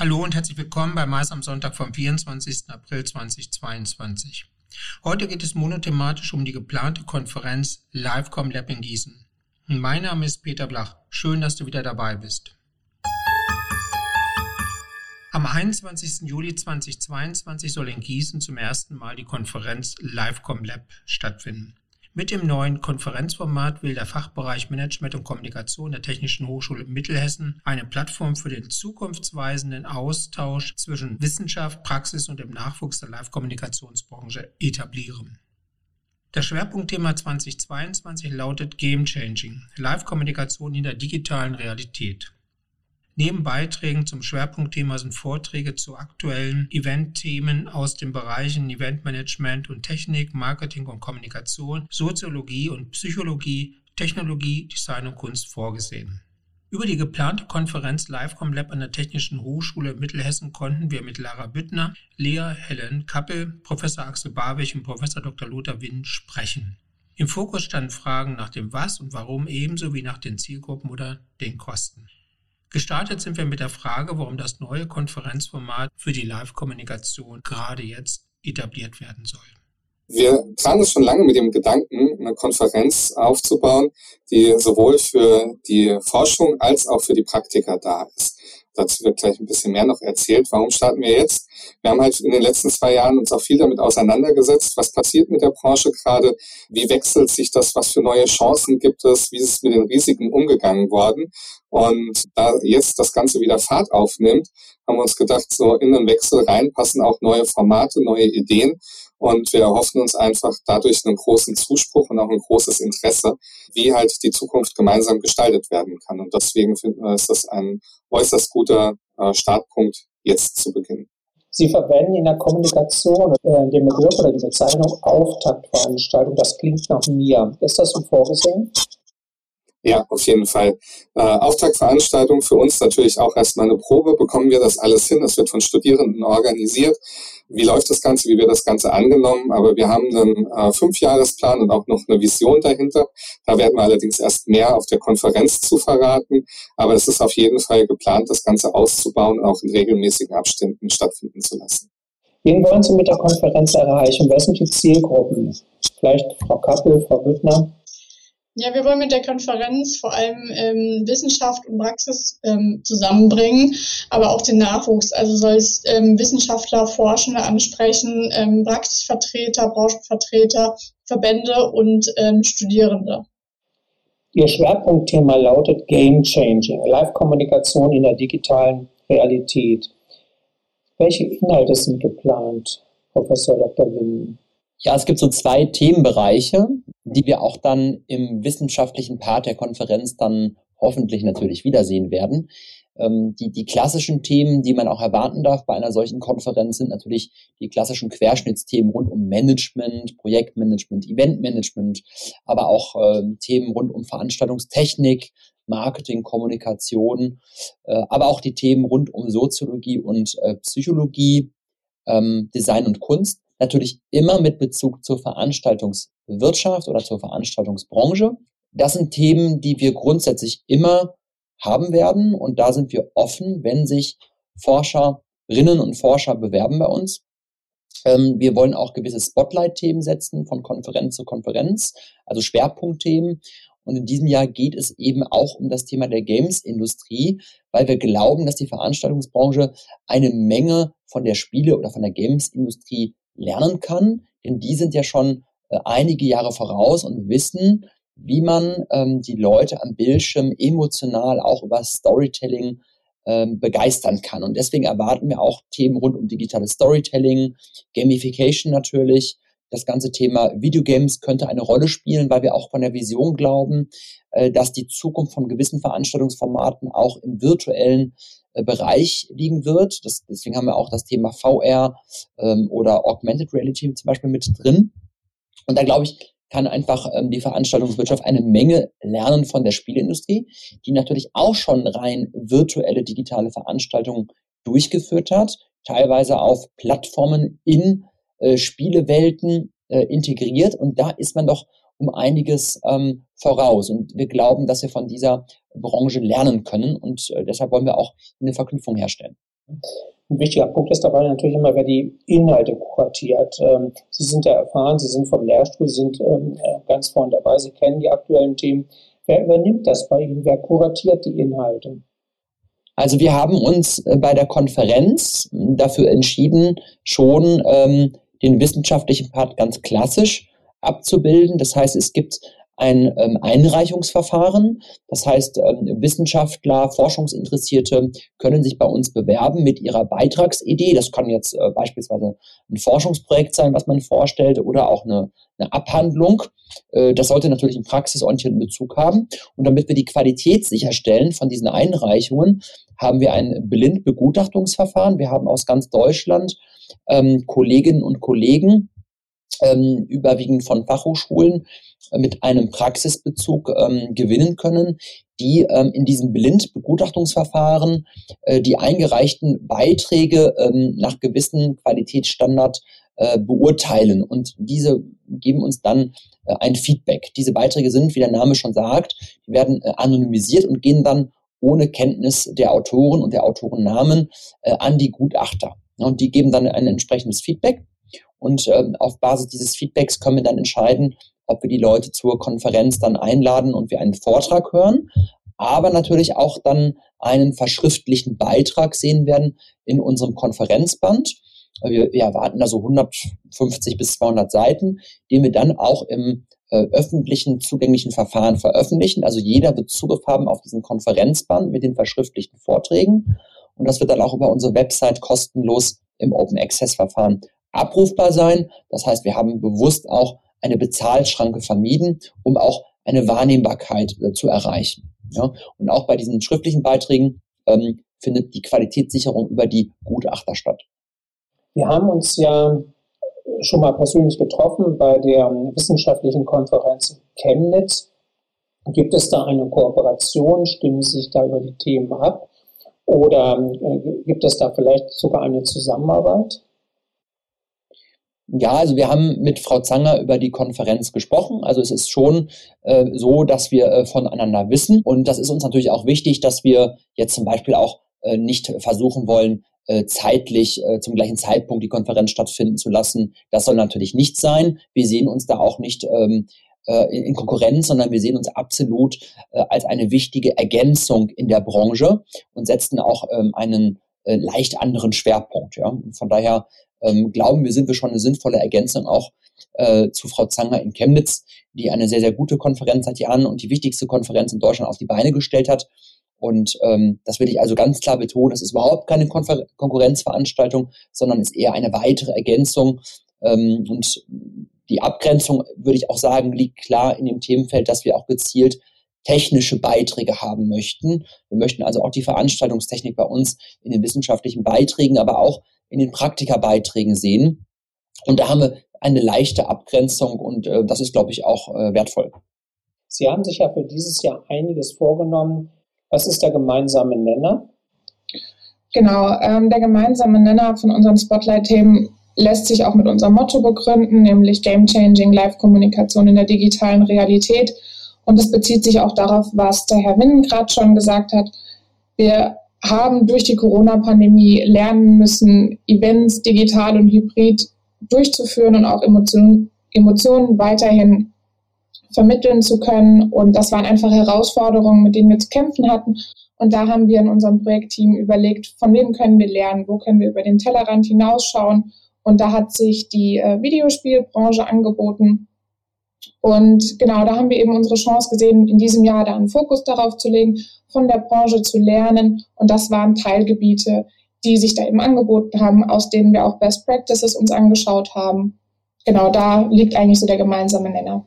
Hallo und herzlich willkommen bei Mais am Sonntag vom 24. April 2022. Heute geht es monothematisch um die geplante Konferenz Livecom Lab in Gießen. Mein Name ist Peter Blach. Schön, dass du wieder dabei bist. Am 21. Juli 2022 soll in Gießen zum ersten Mal die Konferenz Livecom Lab stattfinden. Mit dem neuen Konferenzformat will der Fachbereich Management und Kommunikation der Technischen Hochschule Mittelhessen eine Plattform für den zukunftsweisenden Austausch zwischen Wissenschaft, Praxis und dem Nachwuchs der Live-Kommunikationsbranche etablieren. Das Schwerpunktthema 2022 lautet Game Changing, Live-Kommunikation in der digitalen Realität. Neben Beiträgen zum Schwerpunktthema sind Vorträge zu aktuellen Eventthemen aus den Bereichen Eventmanagement und Technik, Marketing und Kommunikation, Soziologie und Psychologie, Technologie, Design und Kunst vorgesehen. Über die geplante Konferenz Livecom Lab an der Technischen Hochschule Mittelhessen konnten wir mit Lara Büttner, Lea Helen Kappel, Professor Axel Barwig und Professor Dr. Lothar Winn sprechen. Im Fokus standen Fragen nach dem Was und Warum ebenso wie nach den Zielgruppen oder den Kosten. Gestartet sind wir mit der Frage, warum das neue Konferenzformat für die Live-Kommunikation gerade jetzt etabliert werden soll. Wir planen schon lange mit dem Gedanken, eine Konferenz aufzubauen, die sowohl für die Forschung als auch für die Praktiker da ist. Dazu wird gleich ein bisschen mehr noch erzählt. Warum starten wir jetzt? Wir haben halt in den letzten zwei Jahren uns auch viel damit auseinandergesetzt. Was passiert mit der Branche gerade? Wie wechselt sich das? Was für neue Chancen gibt es? Wie ist es mit den Risiken umgegangen worden? Und da jetzt das Ganze wieder Fahrt aufnimmt, haben wir uns gedacht, so in den Wechsel rein passen auch neue Formate, neue Ideen. Und wir erhoffen uns einfach dadurch einen großen Zuspruch und auch ein großes Interesse, wie halt die Zukunft gemeinsam gestaltet werden kann. Und deswegen finden wir, ist das ein äußerst guter äh, Startpunkt, jetzt zu beginnen. Sie verwenden in der Kommunikation äh, den Begriff oder die Bezeichnung Auftaktveranstaltung. Das klingt nach mir. Ist das so vorgesehen? Ja, auf jeden Fall. Äh, Auftaktveranstaltung für uns natürlich auch erstmal eine Probe. Bekommen wir das alles hin? Das wird von Studierenden organisiert. Wie läuft das Ganze? Wie wird das Ganze angenommen? Aber wir haben einen äh, Fünfjahresplan und auch noch eine Vision dahinter. Da werden wir allerdings erst mehr auf der Konferenz zu verraten. Aber es ist auf jeden Fall geplant, das Ganze auszubauen und auch in regelmäßigen Abständen stattfinden zu lassen. Wen wollen Sie mit der Konferenz erreichen? Wer sind die Zielgruppen? Vielleicht Frau Kappel, Frau Büttner? Ja, wir wollen mit der Konferenz vor allem ähm, Wissenschaft und Praxis ähm, zusammenbringen, aber auch den Nachwuchs. Also soll es ähm, Wissenschaftler, Forschende ansprechen, ähm, Praxisvertreter, Branchenvertreter, Verbände und ähm, Studierende. Ihr Schwerpunktthema lautet Game Changing, Live-Kommunikation in der digitalen Realität. Welche Inhalte sind geplant, Professor Dr. Winnen? Ja, es gibt so zwei Themenbereiche, die wir auch dann im wissenschaftlichen Part der Konferenz dann hoffentlich natürlich wiedersehen werden. Ähm, die, die klassischen Themen, die man auch erwarten darf bei einer solchen Konferenz, sind natürlich die klassischen Querschnittsthemen rund um Management, Projektmanagement, Eventmanagement, aber auch äh, Themen rund um Veranstaltungstechnik, Marketing, Kommunikation, äh, aber auch die Themen rund um Soziologie und äh, Psychologie, ähm, Design und Kunst natürlich immer mit Bezug zur Veranstaltungswirtschaft oder zur Veranstaltungsbranche. Das sind Themen, die wir grundsätzlich immer haben werden und da sind wir offen, wenn sich Forscherinnen und Forscher bewerben bei uns. Ähm, wir wollen auch gewisse Spotlight-Themen setzen von Konferenz zu Konferenz, also Schwerpunktthemen. Und in diesem Jahr geht es eben auch um das Thema der Games-Industrie, weil wir glauben, dass die Veranstaltungsbranche eine Menge von der Spiele- oder von der Games-Industrie lernen kann, denn die sind ja schon äh, einige Jahre voraus und wissen, wie man ähm, die Leute am Bildschirm emotional auch über Storytelling ähm, begeistern kann. Und deswegen erwarten wir auch Themen rund um digitales Storytelling, Gamification natürlich. Das ganze Thema Videogames könnte eine Rolle spielen, weil wir auch von der Vision glauben, äh, dass die Zukunft von gewissen Veranstaltungsformaten auch im virtuellen äh, Bereich liegen wird. Das, deswegen haben wir auch das Thema VR ähm, oder Augmented Reality zum Beispiel mit drin. Und da glaube ich, kann einfach ähm, die Veranstaltungswirtschaft eine Menge lernen von der Spielindustrie, die natürlich auch schon rein virtuelle digitale Veranstaltungen durchgeführt hat, teilweise auf Plattformen in äh, Spielewelten äh, integriert. Und da ist man doch um einiges ähm, voraus. Und wir glauben, dass wir von dieser Branche lernen können. Und äh, deshalb wollen wir auch eine Verknüpfung herstellen. Ein wichtiger Punkt ist dabei natürlich immer, wer die Inhalte kuratiert. Ähm, Sie sind ja erfahren, Sie sind vom Lehrstuhl, Sie sind ähm, ganz vorne dabei, Sie kennen die aktuellen Themen. Wer übernimmt das bei Ihnen? Wer kuratiert die Inhalte? Also wir haben uns äh, bei der Konferenz dafür entschieden, schon ähm, den wissenschaftlichen Part ganz klassisch abzubilden. Das heißt, es gibt ein ähm, Einreichungsverfahren. Das heißt, ähm, Wissenschaftler, Forschungsinteressierte können sich bei uns bewerben mit ihrer Beitragsidee. Das kann jetzt äh, beispielsweise ein Forschungsprojekt sein, was man vorstellt, oder auch eine, eine Abhandlung. Äh, das sollte natürlich einen praxisorientierten Bezug haben. Und damit wir die Qualität sicherstellen von diesen Einreichungen, haben wir ein Blindbegutachtungsverfahren. Wir haben aus ganz Deutschland ähm, Kolleginnen und Kollegen, ähm, überwiegend von Fachhochschulen, mit einem Praxisbezug ähm, gewinnen können, die ähm, in diesem Blindbegutachtungsverfahren äh, die eingereichten Beiträge ähm, nach gewissen Qualitätsstandard äh, beurteilen und diese geben uns dann äh, ein Feedback. Diese Beiträge sind, wie der Name schon sagt, die werden äh, anonymisiert und gehen dann ohne Kenntnis der Autoren und der Autorennamen äh, an die Gutachter. Und die geben dann ein entsprechendes Feedback. Und ähm, auf Basis dieses Feedbacks können wir dann entscheiden, ob wir die Leute zur Konferenz dann einladen und wir einen Vortrag hören, aber natürlich auch dann einen verschriftlichen Beitrag sehen werden in unserem Konferenzband. Wir, wir erwarten so 150 bis 200 Seiten, die wir dann auch im äh, öffentlichen zugänglichen Verfahren veröffentlichen. Also jeder wird Zugriff haben auf diesen Konferenzband mit den verschriftlichten Vorträgen. Und das wird dann auch über unsere Website kostenlos im Open Access Verfahren abrufbar sein. Das heißt, wir haben bewusst auch eine Bezahlschranke vermieden, um auch eine Wahrnehmbarkeit äh, zu erreichen. Ja? Und auch bei diesen schriftlichen Beiträgen ähm, findet die Qualitätssicherung über die Gutachter statt. Wir haben uns ja schon mal persönlich getroffen bei der wissenschaftlichen Konferenz in Chemnitz. Gibt es da eine Kooperation? Stimmen Sie sich da über die Themen ab? Oder äh, gibt es da vielleicht sogar eine Zusammenarbeit? Ja, also wir haben mit Frau Zanger über die Konferenz gesprochen. Also es ist schon äh, so, dass wir äh, voneinander wissen. Und das ist uns natürlich auch wichtig, dass wir jetzt zum Beispiel auch äh, nicht versuchen wollen, äh, zeitlich äh, zum gleichen Zeitpunkt die Konferenz stattfinden zu lassen. Das soll natürlich nicht sein. Wir sehen uns da auch nicht ähm, äh, in Konkurrenz, sondern wir sehen uns absolut äh, als eine wichtige Ergänzung in der Branche und setzen auch ähm, einen äh, leicht anderen Schwerpunkt. Ja. Von daher ähm, glauben wir, sind wir schon eine sinnvolle Ergänzung auch äh, zu Frau Zanger in Chemnitz, die eine sehr, sehr gute Konferenz seit Jahren und die wichtigste Konferenz in Deutschland auf die Beine gestellt hat. Und ähm, das will ich also ganz klar betonen, das ist überhaupt keine Konfer Konkurrenzveranstaltung, sondern ist eher eine weitere Ergänzung. Ähm, und die Abgrenzung, würde ich auch sagen, liegt klar in dem Themenfeld, dass wir auch gezielt technische Beiträge haben möchten. Wir möchten also auch die Veranstaltungstechnik bei uns in den wissenschaftlichen Beiträgen, aber auch in den Praktikabeiträgen sehen. Und da haben wir eine leichte Abgrenzung und äh, das ist, glaube ich, auch äh, wertvoll. Sie haben sich ja für dieses Jahr einiges vorgenommen. Was ist der gemeinsame Nenner? Genau, ähm, der gemeinsame Nenner von unseren Spotlight-Themen lässt sich auch mit unserem Motto begründen, nämlich Game Changing Live-Kommunikation in der digitalen Realität. Und es bezieht sich auch darauf, was der Herr Winnen gerade schon gesagt hat. Wir haben durch die Corona-Pandemie lernen müssen, Events digital und hybrid durchzuführen und auch Emotionen, Emotionen weiterhin vermitteln zu können. Und das waren einfach Herausforderungen, mit denen wir zu kämpfen hatten. Und da haben wir in unserem Projektteam überlegt, von wem können wir lernen, wo können wir über den Tellerrand hinausschauen. Und da hat sich die äh, Videospielbranche angeboten. Und genau, da haben wir eben unsere Chance gesehen, in diesem Jahr da einen Fokus darauf zu legen, von der Branche zu lernen. Und das waren Teilgebiete, die sich da eben angeboten haben, aus denen wir auch Best Practices uns angeschaut haben. Genau, da liegt eigentlich so der gemeinsame Nenner.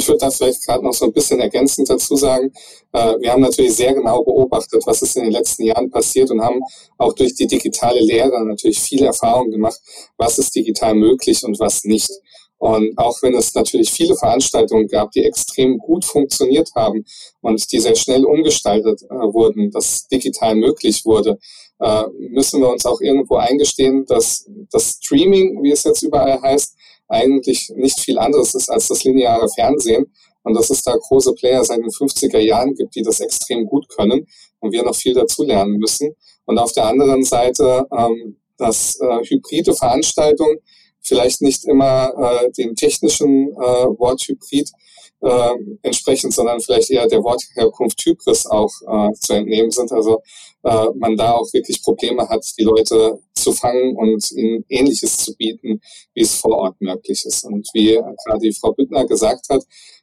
Ich würde da vielleicht gerade noch so ein bisschen ergänzend dazu sagen, äh, wir haben natürlich sehr genau beobachtet, was ist in den letzten Jahren passiert und haben auch durch die digitale Lehre natürlich viel Erfahrung gemacht, was ist digital möglich und was nicht. Und auch wenn es natürlich viele Veranstaltungen gab, die extrem gut funktioniert haben und die sehr schnell umgestaltet äh, wurden, dass digital möglich wurde, äh, müssen wir uns auch irgendwo eingestehen, dass das Streaming, wie es jetzt überall heißt, eigentlich nicht viel anderes ist als das lineare Fernsehen und dass es da große Player seit den 50er Jahren gibt, die das extrem gut können und wir noch viel dazulernen müssen. Und auf der anderen Seite, ähm, dass äh, hybride Veranstaltungen vielleicht nicht immer äh, dem technischen äh, Wort Hybrid äh, entsprechend, sondern vielleicht eher der Wortherkunft Hybris auch äh, zu entnehmen sind. Also äh, man da auch wirklich Probleme hat, die Leute zu fangen und ihnen Ähnliches zu bieten, wie es vor Ort möglich ist. Und wie gerade die Frau Büttner gesagt hat,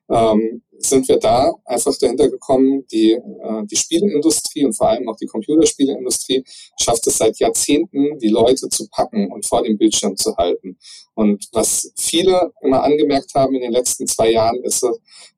ähm, sind wir da einfach dahinter gekommen, die, äh, die Spieleindustrie und vor allem auch die Computerspieleindustrie schafft es seit Jahrzehnten, die Leute zu packen und vor dem Bildschirm zu halten. Und was viele immer angemerkt haben in den letzten zwei Jahren, ist,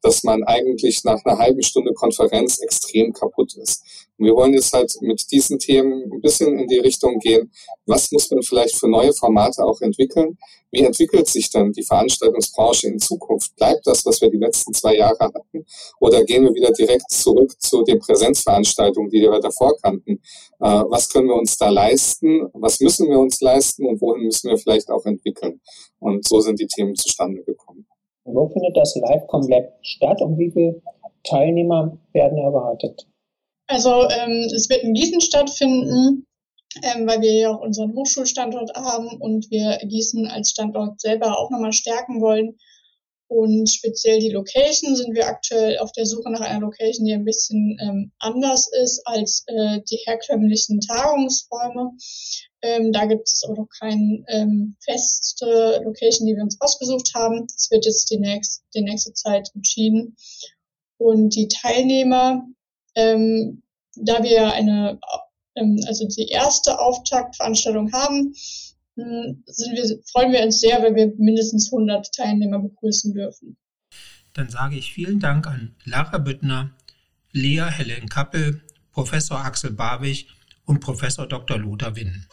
dass man eigentlich nach einer halben Stunde Konferenz extrem kaputt ist. Und wir wollen jetzt halt mit diesen Themen ein bisschen in die Richtung gehen, was muss man vielleicht für neue Formate auch entwickeln? Wie entwickelt sich dann die Veranstaltungsbranche in Zukunft? Bleibt das, was wir die letzten zwei Jahre hatten? Oder gehen wir wieder direkt zurück zu den Präsenzveranstaltungen, die wir davor kannten? Äh, was können wir uns da leisten? Was müssen wir uns leisten? Und wohin müssen wir vielleicht auch entwickeln? Und so sind die Themen zustande gekommen. Wo findet das LiveCom Lab statt und wie viele Teilnehmer werden erwartet? Also ähm, es wird in Gießen stattfinden, ähm, weil wir ja auch unseren Hochschulstandort haben und wir Gießen als Standort selber auch nochmal stärken wollen. Und speziell die Location sind wir aktuell auf der Suche nach einer Location, die ein bisschen ähm, anders ist als äh, die herkömmlichen Tagungsräume. Ähm, da gibt es auch noch keine ähm, feste Location, die wir uns ausgesucht haben. Das wird jetzt die, nächst, die nächste Zeit entschieden. Und die Teilnehmer ähm, da wir eine, ähm, also die erste Auftaktveranstaltung haben, sind wir, freuen wir uns sehr, wenn wir mindestens 100 Teilnehmer begrüßen dürfen. Dann sage ich vielen Dank an Lara Büttner, Lea Helen Kappel, Professor Axel Barwig und Professor Dr. Lothar Winn.